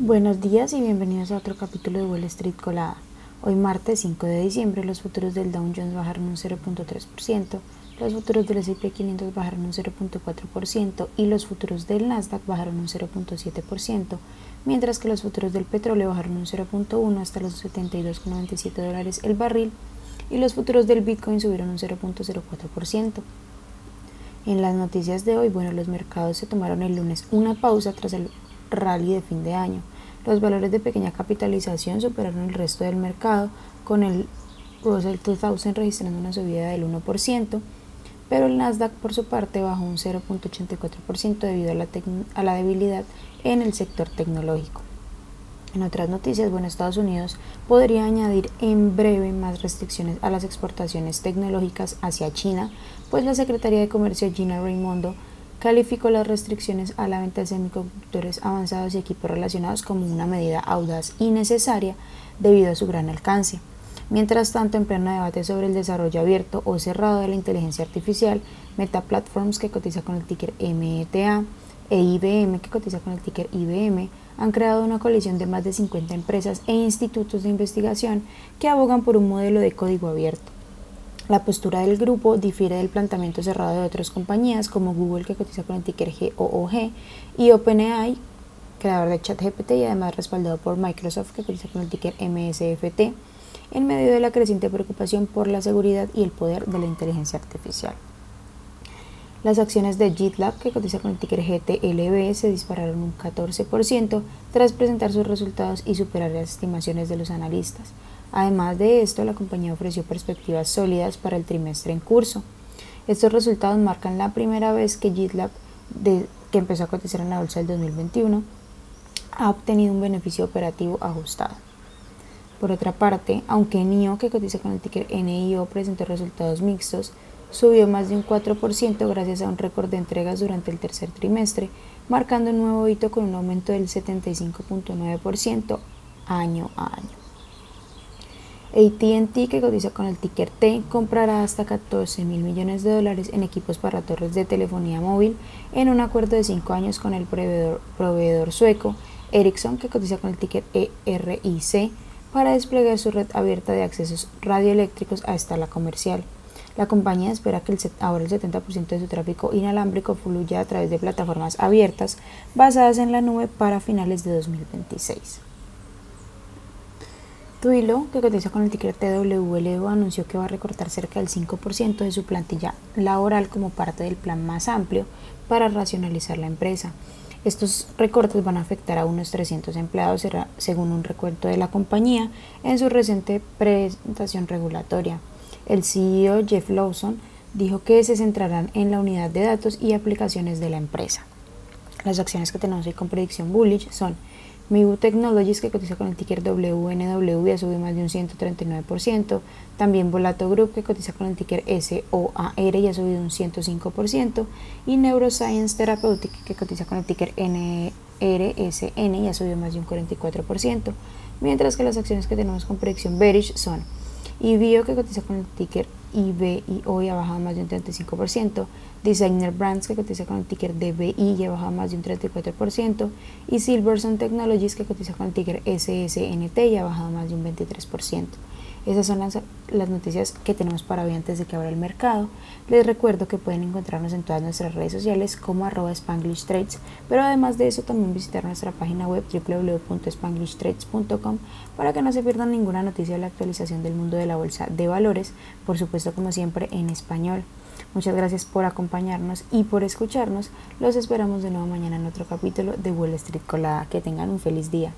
Buenos días y bienvenidos a otro capítulo de Wall Street Colada. Hoy martes 5 de diciembre los futuros del Dow Jones bajaron un 0.3%, los futuros del S&P 500 bajaron un 0.4% y los futuros del Nasdaq bajaron un 0.7%, mientras que los futuros del petróleo bajaron un 0.1 hasta los 72,97 dólares el barril y los futuros del Bitcoin subieron un 0.04%. En las noticias de hoy, bueno, los mercados se tomaron el lunes una pausa tras el rally de fin de año. Los valores de pequeña capitalización superaron el resto del mercado, con el Russell 2000 registrando una subida del 1%, pero el Nasdaq por su parte bajó un 0.84% debido a la, a la debilidad en el sector tecnológico. En otras noticias, bueno, Estados Unidos podría añadir en breve más restricciones a las exportaciones tecnológicas hacia China, pues la Secretaría de Comercio Gina Raimondo calificó las restricciones a la venta de semiconductores avanzados y equipos relacionados como una medida audaz y necesaria debido a su gran alcance. Mientras tanto, en pleno debate sobre el desarrollo abierto o cerrado de la inteligencia artificial, Meta Platforms, que cotiza con el ticker META, e IBM, que cotiza con el ticker IBM, han creado una coalición de más de 50 empresas e institutos de investigación que abogan por un modelo de código abierto. La postura del grupo difiere del planteamiento cerrado de otras compañías como Google que cotiza con el ticker GOOG y OpenAI, creador de ChatGPT y además respaldado por Microsoft que cotiza con el ticker MSFT, en medio de la creciente preocupación por la seguridad y el poder de la inteligencia artificial. Las acciones de GitLab, que cotiza con el ticker GTLB, se dispararon un 14% tras presentar sus resultados y superar las estimaciones de los analistas. Además de esto, la compañía ofreció perspectivas sólidas para el trimestre en curso. Estos resultados marcan la primera vez que GitLab, que empezó a cotizar en la bolsa del 2021, ha obtenido un beneficio operativo ajustado. Por otra parte, aunque NIO, que cotiza con el ticker NIO, presentó resultados mixtos, subió más de un 4% gracias a un récord de entregas durante el tercer trimestre, marcando un nuevo hito con un aumento del 75.9% año a año. ATT, que cotiza con el ticker T, comprará hasta 14 mil millones de dólares en equipos para torres de telefonía móvil en un acuerdo de 5 años con el proveedor, sueco Ericsson, que cotiza con el ticker ERIC, para desplegar su red abierta de accesos radioeléctricos a escala comercial. La compañía espera que el ahora el 70% de su tráfico inalámbrico fluya a través de plataformas abiertas basadas en la nube para finales de 2026. Twilio, que cotiza con el ticker TWLO, anunció que va a recortar cerca del 5% de su plantilla laboral como parte del plan más amplio para racionalizar la empresa. Estos recortes van a afectar a unos 300 empleados, según un recuento de la compañía en su reciente presentación regulatoria. El CEO Jeff Lawson dijo que se centrarán en la unidad de datos y aplicaciones de la empresa. Las acciones que tenemos con predicción bullish son Mibu Technologies, que cotiza con el ticker WNW, ha subido más de un 139%. También Volato Group, que cotiza con el ticker SOAR y ha subido un 105%. Y Neuroscience Therapeutic, que cotiza con el ticker NRSN y ha subido más de un 44%. Mientras que las acciones que tenemos con predicción bearish son IBIO, que cotiza con el ticker Y hoy ha bajado más de un 35%, Designer Brands que cotiza con el ticker DBI y ha bajado más de un 34%, y Silverson Technologies que cotiza con el ticker SSNT y ha bajado más de un 23%. Esas son las, noticias que tenemos para hoy antes de que abra el mercado. Les recuerdo que pueden encontrarnos en todas nuestras redes sociales como arroba Spanglish Trades, pero además de eso también visitar nuestra página web www.spanglishtrades.com para que no se pierdan ninguna noticia de la actualización del mundo de la bolsa de valores, por supuesto como siempre en español. Muchas gracias por acompañarnos y por escucharnos. Los esperamos de nuevo mañana en otro capítulo de Wall Street Colada. Que tengan un feliz día.